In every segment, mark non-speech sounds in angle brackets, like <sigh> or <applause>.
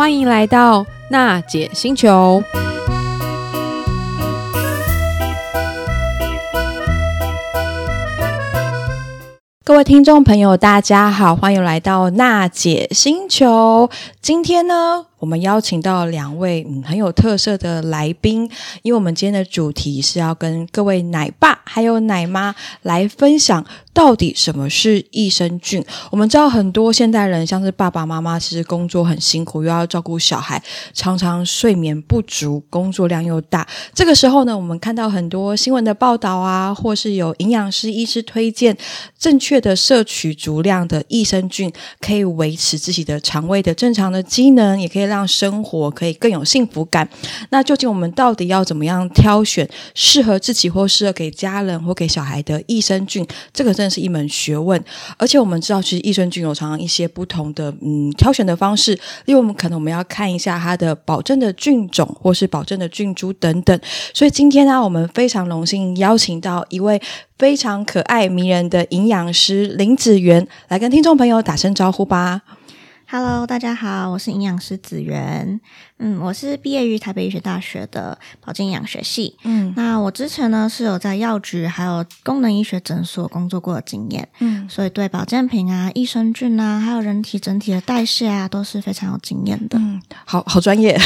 欢迎来到娜姐星球。各位听众朋友，大家好，欢迎来到娜姐星球。今天呢，我们邀请到两位嗯很有特色的来宾，因为我们今天的主题是要跟各位奶爸还有奶妈来分享到底什么是益生菌。我们知道很多现代人，像是爸爸妈妈，其实工作很辛苦，又要照顾小孩，常常睡眠不足，工作量又大。这个时候呢，我们看到很多新闻的报道啊，或是有营养师、医师推荐正确的摄取足量的益生菌，可以维持自己的肠胃的正常的机能，也可以。让生活可以更有幸福感。那究竟我们到底要怎么样挑选适合自己或适合给家人或给小孩的益生菌？这个真的是一门学问。而且我们知道，其实益生菌有常常一些不同的嗯挑选的方式。例如，我们可能我们要看一下它的保证的菌种，或是保证的菌株等等。所以今天呢，我们非常荣幸邀请到一位非常可爱迷人的营养师林子源来跟听众朋友打声招呼吧。Hello，大家好，我是营养师子媛。嗯，我是毕业于台北医学大学的保健营养学系。嗯，那我之前呢是有在药局还有功能医学诊所工作过的经验。嗯，所以对保健品啊、益生菌啊，还有人体整体的代谢啊，都是非常有经验的。嗯，好好专业。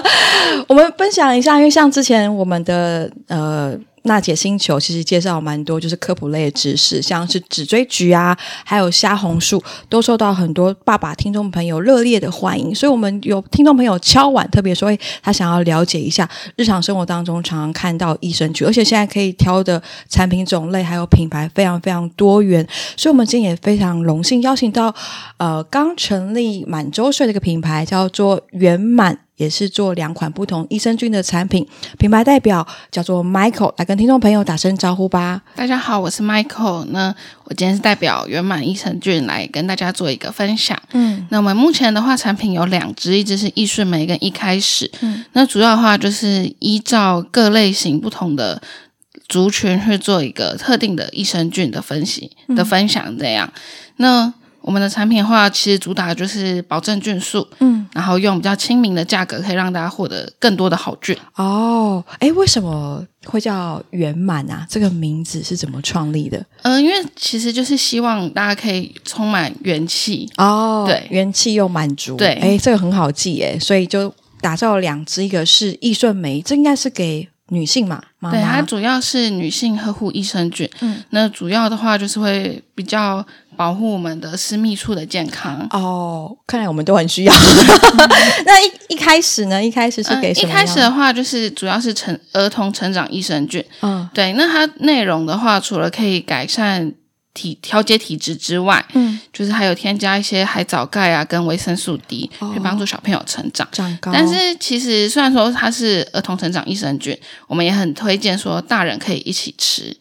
<laughs> 我们分享一下，因为像之前我们的呃。娜姐星球其实介绍蛮多，就是科普类的知识，像是紫锥菊啊，还有虾红素，都受到很多爸爸听众朋友热烈的欢迎。所以，我们有听众朋友敲碗，特别说，诶，他想要了解一下日常生活当中常常看到益生菌，而且现在可以挑的产品种类还有品牌非常非常多元。所以，我们今天也非常荣幸邀请到呃刚成立满周岁的一个品牌，叫做圆满。也是做两款不同益生菌的产品，品牌代表叫做 Michael，来跟听众朋友打声招呼吧。大家好，我是 Michael。那我今天是代表圆满益生菌来跟大家做一个分享。嗯，那我们目前的话，产品有两支，一支是益顺酶跟一开始。嗯，那主要的话就是依照各类型不同的族群去做一个特定的益生菌的分析的分享，这样。嗯、那我们的产品的话，其实主打就是保证菌数，嗯，然后用比较亲民的价格，可以让大家获得更多的好菌。哦，哎，为什么会叫圆满啊？这个名字是怎么创立的？嗯、呃，因为其实就是希望大家可以充满元气哦，对，元气又满足，对，哎，这个很好记诶，所以就打造了两支，一个是益顺酶，这应该是给女性嘛，妈妈对，它主要是女性呵护益生菌，嗯，那主要的话就是会比较。保护我们的私密处的健康哦，看来我们都很需要。<laughs> 那一一开始呢？一开始是给什么？一开始的话，就是主要是成儿童成长益生菌。嗯，对。那它内容的话，除了可以改善体调节体质之外，嗯，就是还有添加一些海藻钙啊，跟维生素 D，可以帮助小朋友成长长高。但是其实虽然说它是儿童成长益生菌，我们也很推荐说大人可以一起吃。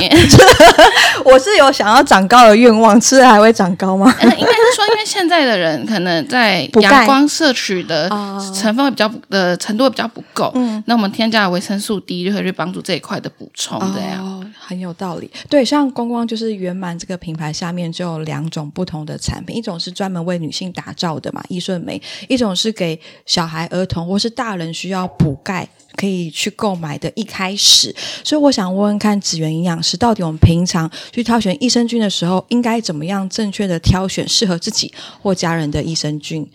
<laughs> 我是有想要长高的愿望，吃了还会长高吗？嗯，<laughs> 应该是说，因为现在的人可能在阳光摄取的成分会比较的程度会比较不够，嗯，那我们添加的维生素 D 就会去帮助这一块的补充，这样，哦，很有道理。对，像光光就是圆满这个品牌下面就有两种不同的产品，一种是专门为女性打造的嘛，益顺酶；一种是给小孩、儿童或是大人需要补钙。可以去购买的一开始，所以我想问问看，紫源营养师，到底我们平常去挑选益生菌的时候，应该怎么样正确的挑选适合自己或家人的益生菌？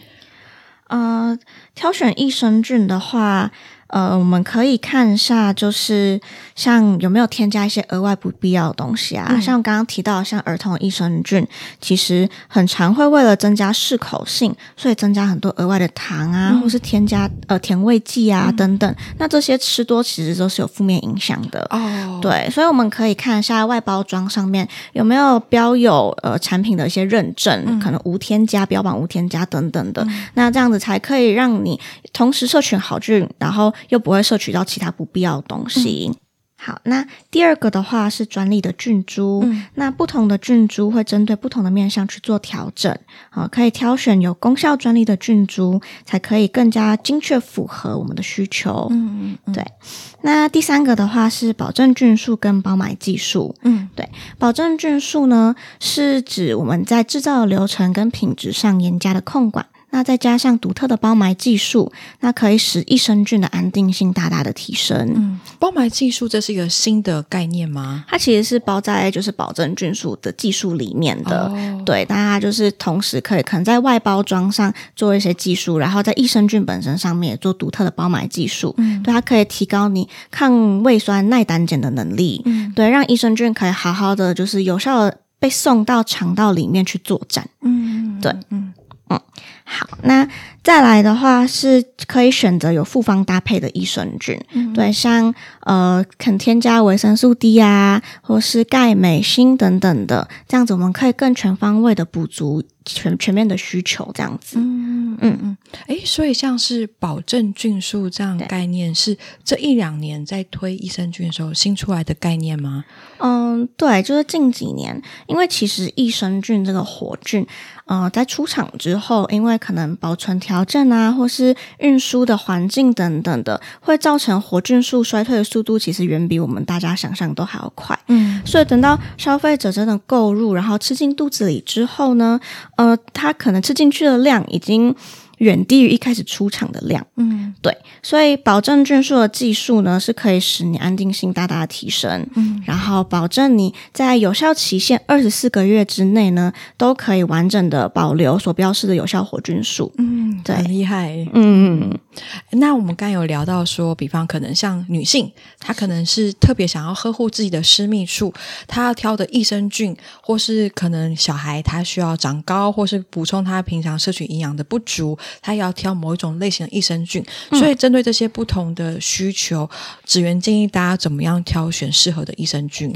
呃，挑选益生菌的话。呃，我们可以看一下，就是像有没有添加一些额外不必要的东西啊？嗯、像刚刚提到，像儿童益生菌，其实很常会为了增加适口性，所以增加很多额外的糖啊，嗯、或是添加呃甜味剂啊、嗯、等等。那这些吃多其实都是有负面影响的哦。对，所以我们可以看一下外包装上面有没有标有呃产品的一些认证，嗯、可能无添加、标榜无添加等等的。嗯、那这样子才可以让你同时摄取好菌，然后。又不会摄取到其他不必要的东西。嗯、好，那第二个的话是专利的菌株。嗯、那不同的菌株会针对不同的面向去做调整。好，可以挑选有功效专利的菌株，才可以更加精确符合我们的需求。嗯嗯，对。那第三个的话是保证菌数跟包埋技术。嗯，对。保证菌数呢，是指我们在制造流程跟品质上严加的控管。那再加上独特的包埋技术，那可以使益生菌的安定性大大的提升。嗯，包埋技术这是一个新的概念吗？它其实是包在就是保证菌素的技术里面的。哦、对，但它就是同时可以可能在外包装上做一些技术，然后在益生菌本身上面也做独特的包埋技术。嗯，对，它可以提高你抗胃酸耐胆碱的能力。嗯，对，让益生菌可以好好的就是有效的被送到肠道里面去作战。嗯，对，嗯嗯，好，那。再来的话是可以选择有复方搭配的益生菌，嗯、对，像呃肯添加维生素 D 啊，或是钙、镁、锌等等的，这样子我们可以更全方位的补足全全面的需求，这样子。嗯嗯嗯。诶，所以像是保证菌数这样概念，是这一两年在推益生菌的时候新出来的概念吗？嗯，对，就是近几年，因为其实益生菌这个活菌，呃，在出厂之后，因为可能保存条。保证啊，或是运输的环境等等的，会造成活菌数衰退的速度，其实远比我们大家想象都还要快。嗯，所以等到消费者真的购入，然后吃进肚子里之后呢，呃，他可能吃进去的量已经。远低于一开始出厂的量，嗯，对，所以保证菌数的技术呢，是可以使你安定性大大的提升，嗯，然后保证你在有效期限二十四个月之内呢，都可以完整的保留所标示的有效活菌数，嗯，对，很厉害，嗯。嗯。那我们刚有聊到说，比方可能像女性，她可能是特别想要呵护自己的私密处，她要挑的益生菌，或是可能小孩他需要长高，或是补充他平常摄取营养的不足。他也要挑某一种类型的益生菌，所以针对这些不同的需求，子源建议大家怎么样挑选适合的益生菌。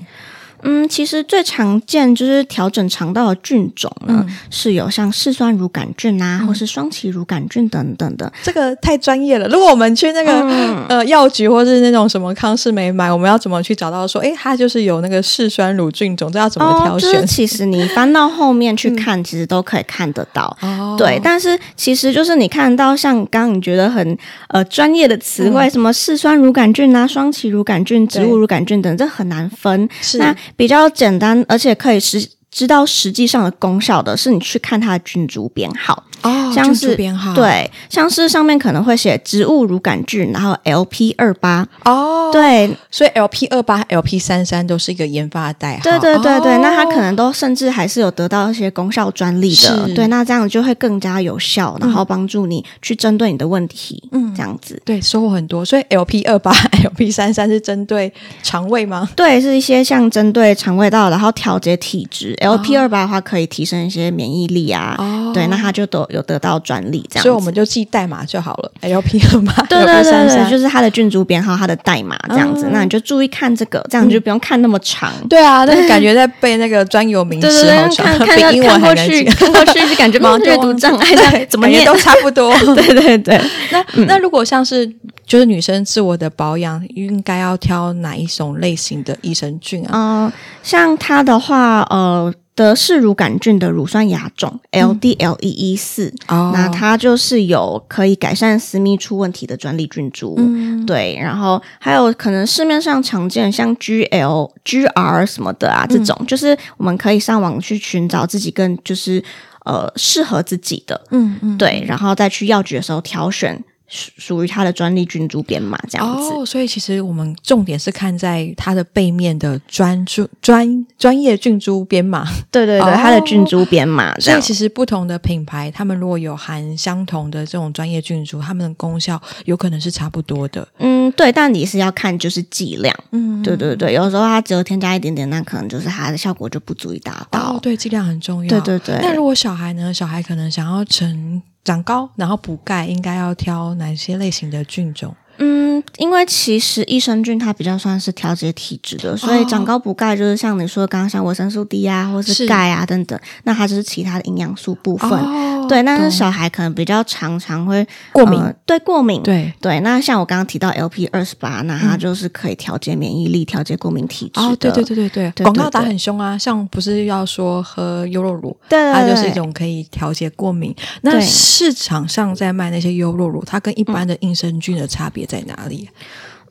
嗯，其实最常见就是调整肠道的菌种呢，嗯、是有像嗜酸乳杆菌啊，嗯、或是双歧乳杆菌等等的。这个太专业了。如果我们去那个、嗯、呃药局或是那种什么康氏美买，我们要怎么去找到说，诶，它就是有那个嗜酸乳菌种，这要怎么挑选？哦、其实你翻到后面去看，嗯、其实都可以看得到。哦，对，但是其实就是你看到像刚刚你觉得很呃专业的词汇，嗯、什么嗜酸乳杆菌啊、双歧乳杆菌、植物乳杆菌等，这很难分。是那。比较简单，而且可以实知道实际上的功效的是，你去看它的菌株编号。哦，像是编号对，像是上面可能会写植物乳杆菌，然后 LP 二八哦，对，所以 LP 二八、LP 三三都是一个研发的代号。对对对对，哦、那它可能都甚至还是有得到一些功效专利的。对，那这样就会更加有效，然后帮助你去针对你的问题。嗯，这样子对，收获很多。所以 LP 二八、LP 三三是针对肠胃吗？对，是一些像针对肠胃道，然后调节体质。LP 二八的话可以提升一些免疫力啊。哦，对，那它就都。有得到专利这样，所以我们就记代码就好了。LP 二八，<laughs> 对对对对，就是它的菌株编号，它的代码这样子。那你就注意看这个，这样你就不用看那么长。对啊，那感觉在背那个专有名词，<laughs> 好像，比英文还难记。看过去就感觉 <laughs> 阅读障碍，怎么念都差不多。对对对。那那如果像是就是女生自我的保养，应该要挑哪一种类型的益生菌啊？嗯，像它的话，呃。德氏乳杆菌的乳酸亚种 LDLE 一四，那它就是有可以改善私密处问题的专利菌株。嗯、对，然后还有可能市面上常见像 GL、GR 什么的啊，这种、嗯、就是我们可以上网去寻找自己更就是呃适合自己的。嗯嗯，对，然后再去药局的时候挑选。属于它的专利菌株编码这样子，哦，所以其实我们重点是看在它的背面的专注专专业菌株编码，对对对，哦、它的菌株编码。所以其实不同的品牌，他们如果有含相同的这种专业菌株，他们的功效有可能是差不多的。嗯，对，但你是要看就是剂量，嗯，对对对，有时候它只有添加一点点，那可能就是它的效果就不足以达到。哦，对，剂量很重要。对对对。那如果小孩呢？小孩可能想要成。长高，然后补钙，应该要挑哪些类型的菌种？嗯，因为其实益生菌它比较算是调节体质的，所以长高补钙就是像你说的刚刚像维生素 D 啊，或是钙啊等等，那它就是其他的营养素部分。哦、对，但是小孩可能比较常常会过敏，呃、对过敏，对。对。那像我刚刚提到 LP 二十八，那它就是可以调节免疫力、调节过敏体质。哦，对对对对对，广告打很凶啊，像不是要说喝优酪乳，对，对，对，它就是一种可以调节过敏。那市场上在卖那些优酪乳，它跟一般的益生菌的差别在哪里？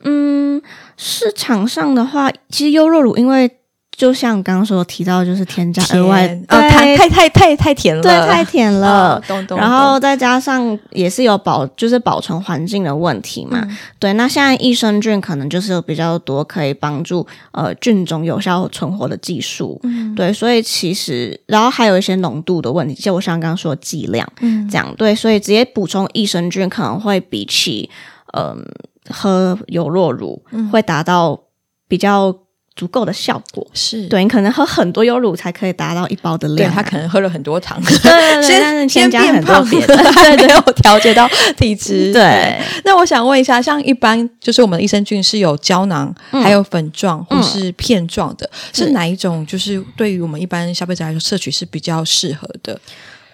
嗯，市场上的话，其实优酪乳因为就像刚刚说提到，就是添加额外太太太太太甜了，对，太甜了。哦、懂懂。然后再加上也是有保，就是保存环境的问题嘛。嗯、对，那现在益生菌可能就是有比较多可以帮助呃菌种有效存活的技术。嗯，对，所以其实然后还有一些浓度的问题，就我像刚刚说的剂量，嗯，这样对，所以直接补充益生菌可能会比起嗯、呃、喝优酪乳会达到比较。足够的效果是对，你可能喝很多优乳才可以达到一包的量，对，他可能喝了很多糖，<laughs> 对对对，但是添加很多别的，对 <laughs> 对，没有调节到体质。<laughs> 对，那我想问一下，像一般就是我们的益生菌是有胶囊，还有粉状或是片状的，是哪一种？就是对于我们一般消费者来说，摄取是比较适合的？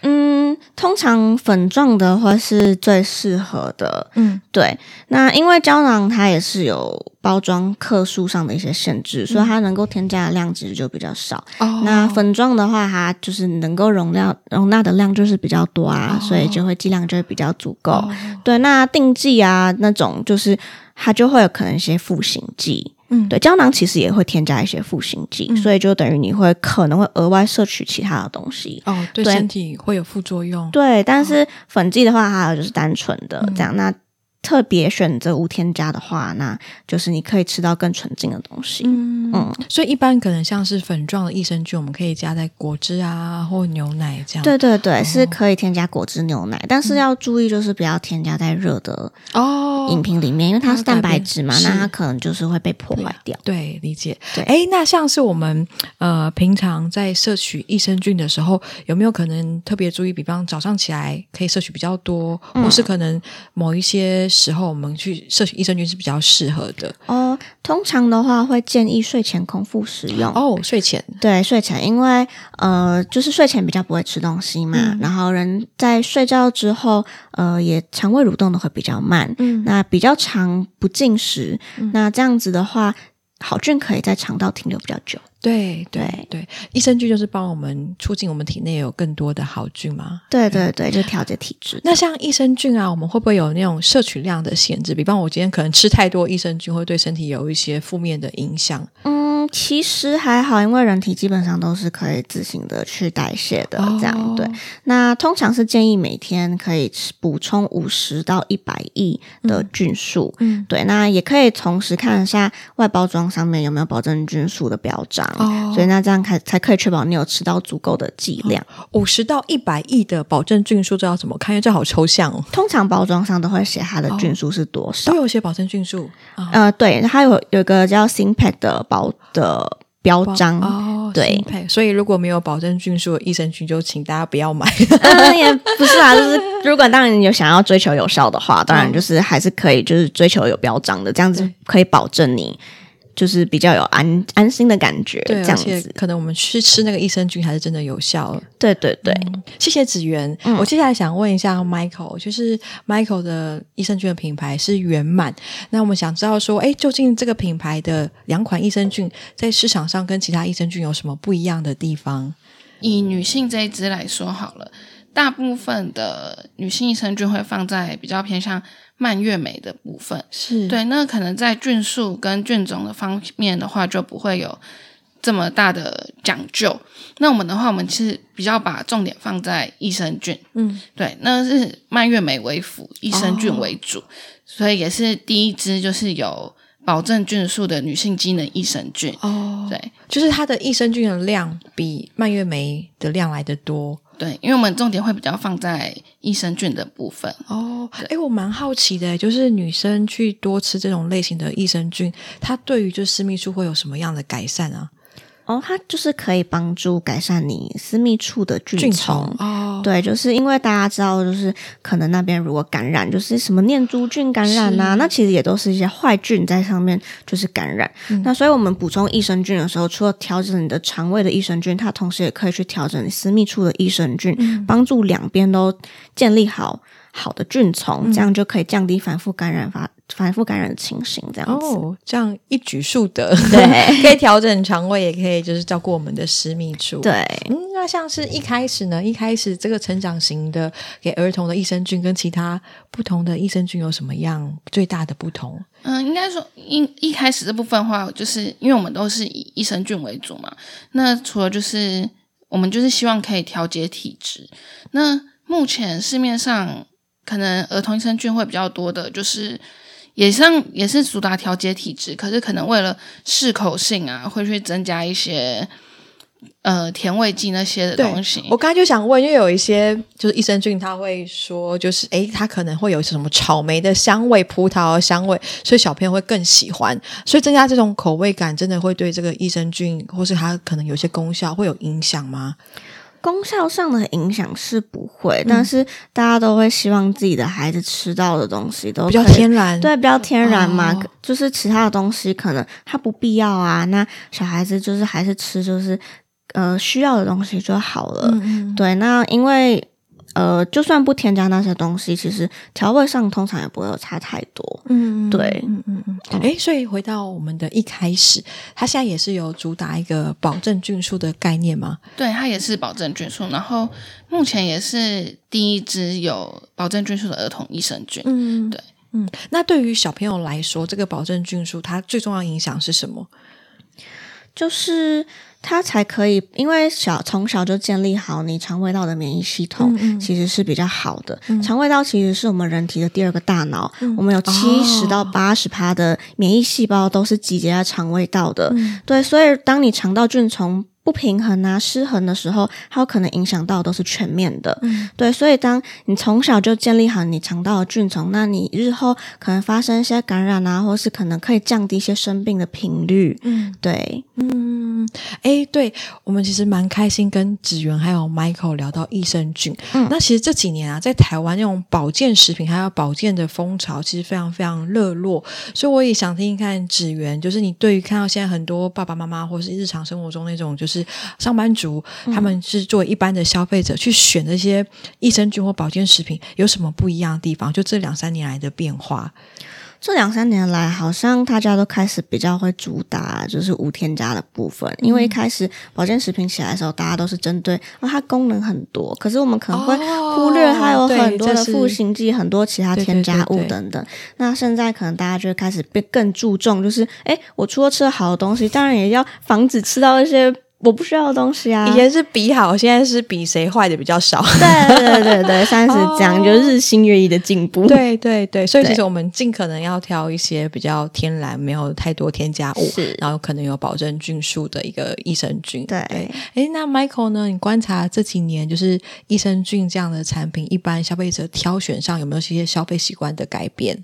嗯，通常粉状的话是最适合的。嗯，对。那因为胶囊它也是有包装克数上的一些限制，嗯、所以它能够添加的量其实就比较少。哦。那粉状的话，它就是能够容量容纳的量就是比较多啊，哦、所以就会剂量就会比较足够。哦、对，那定剂啊那种就是它就会有可能一些复形剂。嗯，对，胶囊其实也会添加一些赋形剂，嗯、所以就等于你会可能会额外摄取其他的东西哦，对，对身体会有副作用。对，但是粉剂的话，还有就是单纯的、嗯、这样那。特别选择无添加的话，那就是你可以吃到更纯净的东西。嗯嗯，所以一般可能像是粉状的益生菌，我们可以加在果汁啊或牛奶这样。对对对，哦、是可以添加果汁、牛奶，但是要注意就是不要添加在热的哦饮品里面，哦、因为它是蛋白质嘛，那它可能就是会被破坏掉。对，对，理解。对，哎，那像是我们呃平常在摄取益生菌的时候，有没有可能特别注意？比方早上起来可以摄取比较多，嗯、或是可能某一些。时候我们去摄取益生菌是比较适合的哦。通常的话会建议睡前空腹食用哦。睡前对睡前，因为呃，就是睡前比较不会吃东西嘛，嗯、然后人在睡觉之后，呃，也肠胃蠕动的会比较慢，嗯，那比较长不进食，嗯、那这样子的话，好菌可以在肠道停留比较久。对对对，益生菌就是帮我们促进我们体内有更多的好菌嘛。对对对，就调节体质。那像益生菌啊，我们会不会有那种摄取量的限制？比方我今天可能吃太多益生菌，会对身体有一些负面的影响？嗯，其实还好，因为人体基本上都是可以自行的去代谢的，哦、这样对。那通常是建议每天可以补充五十到一百亿的菌数。嗯，对。那也可以同时看一下外包装上面有没有保证菌数的标章。哦，所以那这样才才可以确保你有吃到足够的剂量。五十到一百亿的保证菌数，这要怎么看？因为这好抽象哦。通常包装上都会写它的菌数是多少，都有写保证菌数。呃，对，它有有个叫 Synpack 的保的标章哦。对，所以如果没有保证菌数的益生菌，就请大家不要买。<laughs> 嗯，也不是啊，就是如果当然你有想要追求有效的话，当然就是还是可以，就是追求有标章的，这样子可以保证你。就是比较有安安心的感觉，对，这样子。可能我们去吃那个益生菌还是真的有效。对对对，嗯、谢谢子源。嗯、我接下来想问一下 Michael，就是 Michael 的益生菌的品牌是圆满。那我们想知道说，哎，究竟这个品牌的两款益生菌在市场上跟其他益生菌有什么不一样的地方？以女性这一支来说好了，大部分的女性益生菌会放在比较偏向。蔓越莓的部分。是。对，那可能在菌数跟菌种的方面的话，就不会有这么大的讲究。那我们的话，我们其实比较把重点放在益生菌，嗯，对，那是蔓越莓为辅，益生菌为主，哦、所以也是第一支就是有保证菌素的女性机能益生菌。哦，对，就是它的益生菌的量比蔓越莓的量来的多。对，因为我们重点会比较放在益生菌的部分哦。哎，我蛮好奇的，就是女生去多吃这种类型的益生菌，它对于就私密处会有什么样的改善啊？哦，它就是可以帮助改善你私密处的菌虫。哦，对，就是因为大家知道，就是可能那边如果感染，就是什么念珠菌感染呐、啊，那其实也都是一些坏菌在上面就是感染。嗯、那所以我们补充益生菌的时候，除了调整你的肠胃的益生菌，它同时也可以去调整你私密处的益生菌，嗯、帮助两边都建立好好的菌虫，这样就可以降低反复感染发反复感染的情形，这样子。哦，这样一举数得，对，<laughs> 可以调整肠胃，也可以就是照顾我们的私密处。对，嗯，那像是一开始呢，一开始这个成长型的给儿童的益生菌，跟其他不同的益生菌有什么样最大的不同？嗯，应该说一一开始这部分的话，就是因为我们都是以益生菌为主嘛。那除了就是我们就是希望可以调节体质。那目前市面上可能儿童益生菌会比较多的，就是也像也是主打调节体质，可是可能为了适口性啊，会去增加一些。呃，甜味剂那些的东西，我刚才就想问，因为有一些就是益生菌，他会说，就是诶，它可能会有什么草莓的香味、葡萄的香味，所以小朋友会更喜欢。所以增加这种口味感，真的会对这个益生菌，或是它可能有些功效会有影响吗？功效上的影响是不会，嗯，但是大家都会希望自己的孩子吃到的东西都比较天然，对，比较天然嘛。哦，就是其他的东西可能它不必要啊。那小孩子就是还是吃，就是。呃，需要的东西就好了。嗯嗯对，那因为呃，就算不添加那些东西，其实调味上通常也不会有差太多。嗯，对，嗯嗯嗯。哎、欸，所以回到我们的一开始，它现在也是有主打一个保证菌素的概念吗？对，它也是保证菌素，然后目前也是第一支有保证菌素的儿童益生菌。嗯，对，嗯。那对于小朋友来说，这个保证菌素它最重要影响是什么？就是。它才可以，因为小从小就建立好你肠胃道的免疫系统，嗯嗯，其实是比较好的。嗯、肠胃道其实是我们人体的第二个大脑，嗯、我们有七十到八十趴的免疫细胞都是集结在肠胃道的。嗯、对，所以当你肠道菌虫不平衡啊、失衡的时候，它有可能影响到都是全面的。嗯，对，所以当你从小就建立好你肠道的菌虫，那你日后可能发生一些感染啊，或是可能可以降低一些生病的频率。嗯，对，嗯，诶，对，我们其实蛮开心跟子源还有 Michael 聊到益生菌。嗯，那其实这几年啊，在台湾那种保健食品还有保健的风潮，其实非常非常热络。所以我也想听一看子源，就是你对于看到现在很多爸爸妈妈或是日常生活中那种就是。上班族他们是作为一般的消费者去选这些益生菌或保健食品，有什么不一样的地方？就这两三年来的变化，这两三年来好像大家都开始比较会主打就是无添加的部分，因为一开始保健食品起来的时候，大家都是针对啊它功能很多，可是我们可能会忽略它有很多的赋形剂、很多其他添加物等等。那现在可能大家就会开始变更注重，就是哎，我除了吃了好的东西，当然也要防止吃到一些。我不需要的东西啊！以前是比好，现在是比谁坏的比较少。对对对对，<laughs> 三十这样就日新月异的进步。对对对，所以其实我们尽可能要挑一些比较天然、没有太多添加物，是然后可能有保证菌数的一个益生菌。对，哎，那 Michael 呢？你观察这几年，就是益生菌这样的产品，一般消费者挑选上有没有一些消费习惯的改变？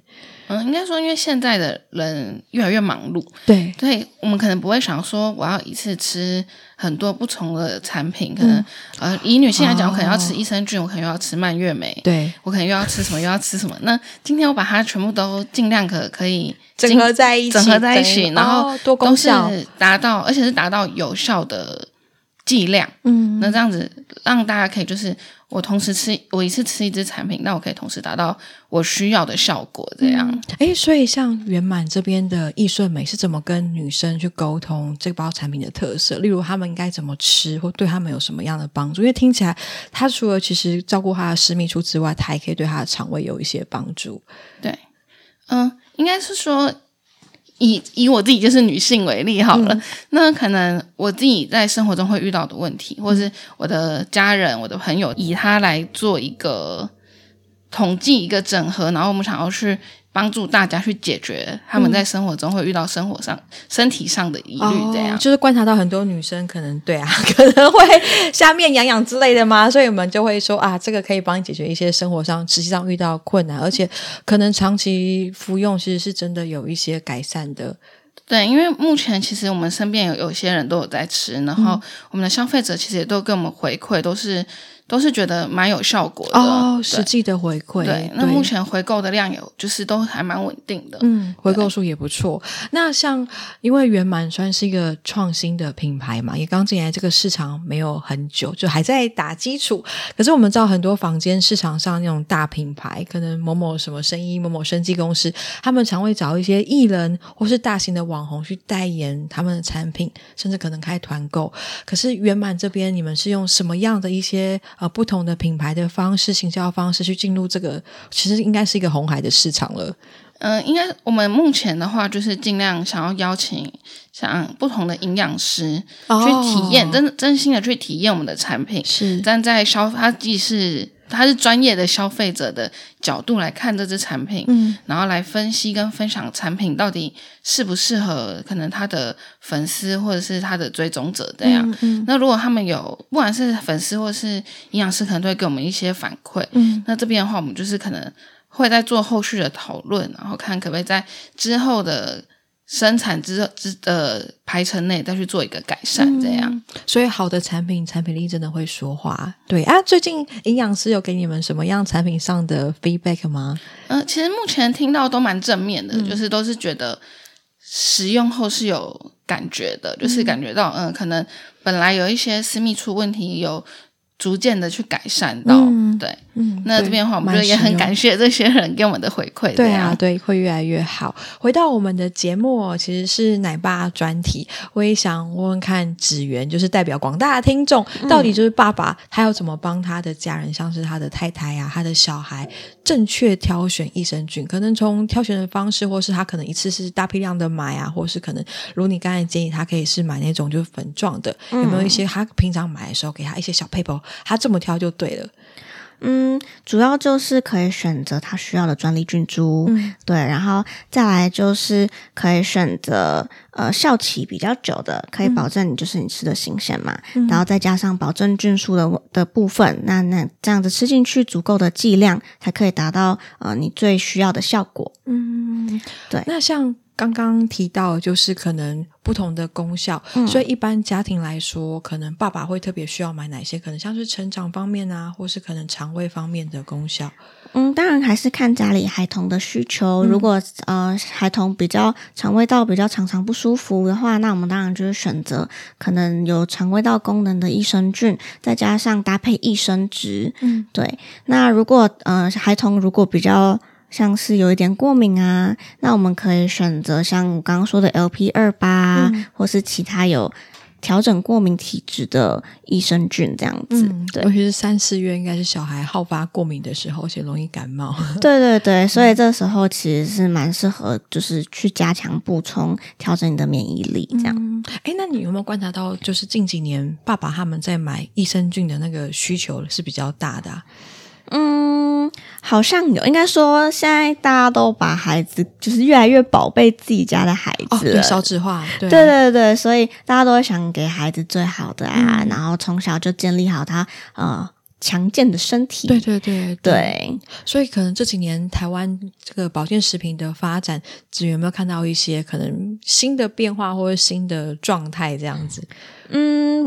嗯，应该说，因为现在的人越来越忙碌，对，所以我们可能不会想说，我要一次吃很多不同的产品。可能、嗯、呃，以女性来讲，可能要吃益生菌，我可能又要吃蔓越莓，对，我可能又要吃什么，又要吃什么。那今天我把它全部都尽量可可以整合在一起，整合在一起，然后多功效，达到，而且是达到有效的剂量。嗯，那这样子让大家可以就是。我同时吃，我一次吃一支产品，那我可以同时达到我需要的效果，这样。哎、嗯，所以像圆满这边的易顺美是怎么跟女生去沟通这包产品的特色？例如，他们应该怎么吃，或对他们有什么样的帮助？因为听起来，他除了其实照顾他的私密处之外，他还可以对他的肠胃有一些帮助。对，嗯，应该是说。以以我自己就是女性为例好了，嗯、那可能我自己在生活中会遇到的问题，或是我的家人、我的朋友，以他来做一个统计、一个整合，然后我们想要去。帮助大家去解决他们在生活中会遇到生活上、嗯、身体上的疑虑，这样、哦、就是观察到很多女生可能对啊，<laughs> 可能会下面痒痒之类的嘛，所以我们就会说啊，这个可以帮你解决一些生活上实际上遇到困难，而且可能长期服用其实是真的有一些改善的。对，因为目前其实我们身边有有些人都有在吃，然后我们的消费者其实也都跟我们回馈，都是都是觉得蛮有效果的哦，实际的回馈。对，那目前回购的量有，就是都还蛮稳定的，嗯，回购数也不错。那像因为圆满算是一个创新的品牌嘛，也刚进来这个市场没有很久，就还在打基础。可是我们知道很多房间市场上那种大品牌，可能某某什么生意、某某生技公司，他们常会找一些艺人或是大型的网红去代言他们的产品，甚至可能开团购。可是圆满这边，你们是用什么样的一些？呃，不同的品牌的方式、行销方式去进入这个，其实应该是一个红海的市场了。嗯、呃，应该我们目前的话，就是尽量想要邀请像不同的营养师去体验，哦、真真心的去体验我们的产品。是站在消，他既是。他是专业的消费者的角度来看这支产品，嗯，然后来分析跟分享产品到底适不适合可能他的粉丝或者是他的追踪者这样。嗯嗯、那如果他们有不管是粉丝或是营养师，可能都会给我们一些反馈。嗯，那这边的话，我们就是可能会在做后续的讨论，然后看可不可以在之后的。生产之之的排程内再去做一个改善，这样、嗯。所以好的产品，产品力真的会说话。对啊，最近营养师有给你们什么样产品上的 feedback 吗？嗯、呃，其实目前听到都蛮正面的，嗯、就是都是觉得使用后是有感觉的，就是感觉到嗯、呃，可能本来有一些私密处问题有。逐渐的去改善到，嗯、对，嗯，那这边的话，我们就也很感谢这些人给我们的回馈，对啊，对，会越来越好。回到我们的节目，其实是奶爸专题，我也想问问看子源，就是代表广大的听众，到底就是爸爸他要怎么帮他的家人，像是他的太太啊，他的小孩，正确挑选益生菌？可能从挑选的方式，或是他可能一次是大批量的买啊，或是可能如你刚才建议，他可以是买那种就是粉状的，嗯、有没有一些他平常买的时候给他一些小配方？他这么挑就对了。嗯，主要就是可以选择他需要的专利菌株，嗯、对，然后再来就是可以选择呃效期比较久的，可以保证你就是你吃的新鲜嘛，嗯、然后再加上保证菌数的的部分，那那这样子吃进去足够的剂量，才可以达到呃你最需要的效果。嗯，对。那像。刚刚提到就是可能不同的功效，嗯、所以一般家庭来说，可能爸爸会特别需要买哪些？可能像是成长方面啊，或是可能肠胃方面的功效。嗯，当然还是看家里孩童的需求。嗯、如果呃孩童比较肠胃道比较常常不舒服的话，那我们当然就是选择可能有肠胃道功能的益生菌，再加上搭配益生值。嗯，对。那如果呃孩童如果比较像是有一点过敏啊，那我们可以选择像我刚刚说的 LP 二八，嗯、或是其他有调整过敏体质的益生菌这样子。嗯、对，尤其是三四月，应该是小孩好发过敏的时候，而且容易感冒。<laughs> 对对对，所以这时候其实是蛮适合，就是去加强补充，调整你的免疫力这样。哎、嗯，那你有没有观察到，就是近几年爸爸他们在买益生菌的那个需求是比较大的、啊？嗯，好像有，应该说现在大家都把孩子就是越来越宝贝自己家的孩子，哦，对，少子化，对，对对对，所以大家都会想给孩子最好的啊，嗯、然后从小就建立好他呃强健的身体，对对对对，对，所以可能这几年台湾这个保健食品的发展，芷媛有没有看到一些可能新的变化或者新的状态这样子？嗯，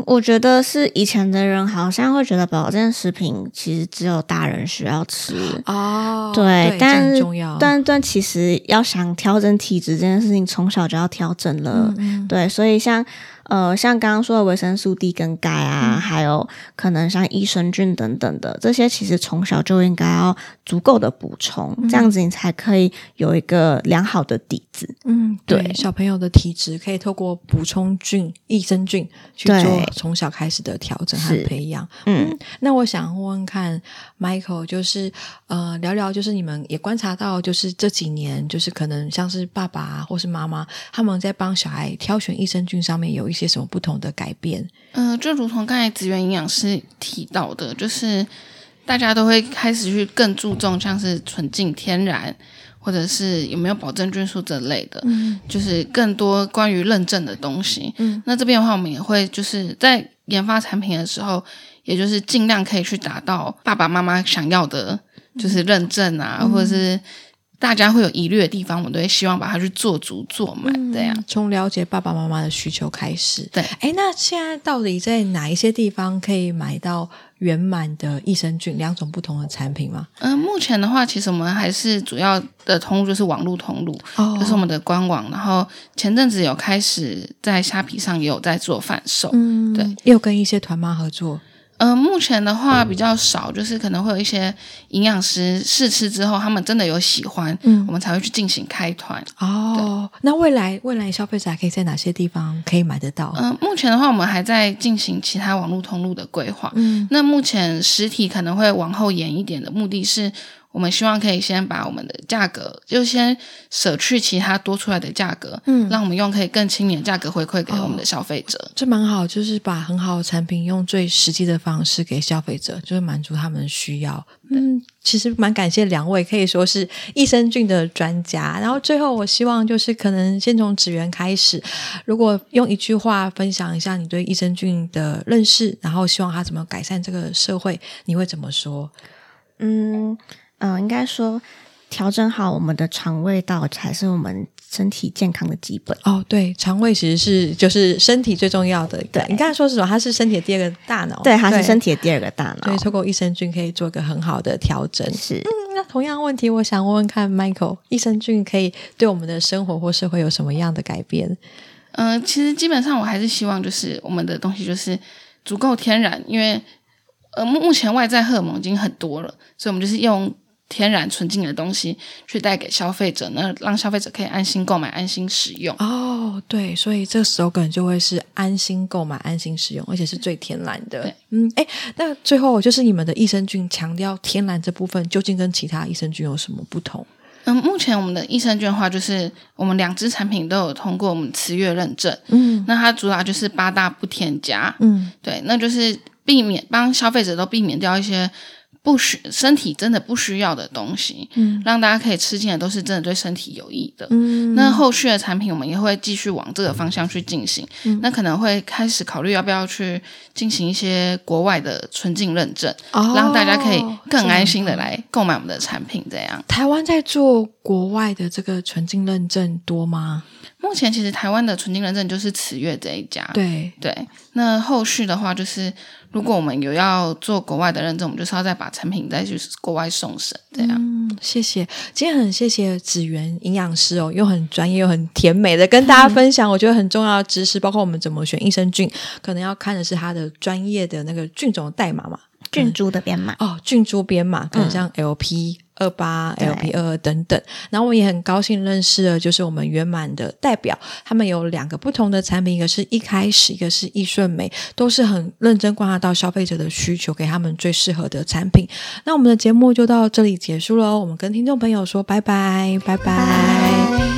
我觉得是以前的人好像会觉得保健食品其实只有大人需要吃哦，对，对但但但其实要想调整体质这件事情，从小就要调整了，嗯嗯对，所以像。呃，像刚刚说的维生素 D 跟钙啊，嗯、还有可能像益生菌等等的这些，其实从小就应该要足够的补充，嗯、这样子你才可以有一个良好的底子。嗯，对，对。小朋友的体质可以透过补充菌、益生菌去做从小开始的调整和培养。嗯，嗯，那我想问问看，Michael，就是呃，聊聊就是你们也观察到，就是这几年，就是可能像是爸爸或是妈妈他们在帮小孩挑选益生菌上面有一些。什么不同的改变？嗯、呃，就如同刚才职源营养师提到的，就是大家都会开始去更注重像是纯净天然，或者是有没有保证菌素这类的，嗯，就是更多关于认证的东西。嗯，那这边的话，我们也会就是在研发产品的时候，也就是尽量可以去达到爸爸妈妈想要的，就是认证啊，嗯、或者是大家会有疑虑的地方，我们都会希望把它去做足做满，这样。从了解爸爸妈妈的需求开始。对，哎，那现在到底在哪一些地方可以买到圆满的益生菌两种不同的产品吗？嗯、呃，目前的话，其实我们还是主要的通路就是网络通路，哦、就是我们的官网。然后前阵子有开始在虾皮上也有在做贩售，嗯，对，也有跟一些团妈合作。呃，目前的话比较少，就是可能会有一些营养师试吃之后，他们真的有喜欢，嗯，我们才会去进行开团。哦，那未来未来消费者还可以在哪些地方可以买得到？嗯、呃，目前的话，我们还在进行其他网络通路的规划。嗯，那目前实体可能会往后延一点的目的是。我们希望可以先把我们的价格，就先舍去其他多出来的价格，嗯，让我们用可以更亲民的价格回馈给我们的消费者。哦，这蛮好，就是把很好的产品用最实际的方式给消费者，就是满足他们的需要。嗯，其实蛮感谢两位，可以说是益生菌的专家。然后最后，我希望就是可能先从芷媛开始，如果用一句话分享一下你对益生菌的认识，然后希望它怎么改善这个社会，你会怎么说？嗯。嗯、呃，应该说调整好我们的肠胃道才是我们身体健康的基本哦。对，肠胃其实是就是身体最重要的。对，你刚才说是什么？它是身体的第二个大脑。对，它是身体的第二个大脑。所以，透过益生菌可以做一个很好的调整。是。嗯，那同样问题，我想问问看，Michael，益生菌可以对我们的生活或社会有什么样的改变？嗯、呃，其实基本上我还是希望，就是我们的东西就是足够天然，因为呃，目目前外在荷尔蒙已经很多了，所以我们就是用。天然纯净的东西去带给消费者，那让消费者可以安心购买、安心使用。哦，对，所以这个 slogan 就会是安心购买、安心使用，而且是最天然的。对，嗯，哎，那最后就是你们的益生菌强调天然这部分，究竟跟其他益生菌有什么不同？嗯，目前我们的益生菌的话，就是我们两支产品都有通过我们慈悦认证。嗯，那它主打就是八大不添加。嗯，对，那就是避免帮消费者都避免掉一些。不需身体真的不需要的东西，嗯，让大家可以吃进来都是真的对身体有益的，嗯。那后续的产品我们也会继续往这个方向去进行，嗯，那可能会开始考虑要不要去进行一些国外的纯净认证，哦，让大家可以更安心的来购买我们的产品。这样，台湾在做国外的这个纯净认证多吗？目前其实台湾的纯净认证就是慈悦这一家，对对。那后续的话就是。如果我们有要做国外的认证，我们就是要再把产品再去国外送审，这样。嗯，谢谢，今天很谢谢子源营养师哦，又很专业又很甜美的跟大家分享，我觉得很重要的知识，包括我们怎么选益生菌，可能要看的是它的专业的那个菌种的代码嘛，菌株的编码哦，菌株编码，可能像 LP。二八 LP 二二等等，然后我也很高兴认识了，就是我们圆满的代表，他们有两个不同的产品，一个是一开始，一个是易顺美，都是很认真观察到消费者的需求，给他们最适合的产品。那我们的节目就到这里结束喽，我们跟听众朋友说拜拜，拜拜。拜拜。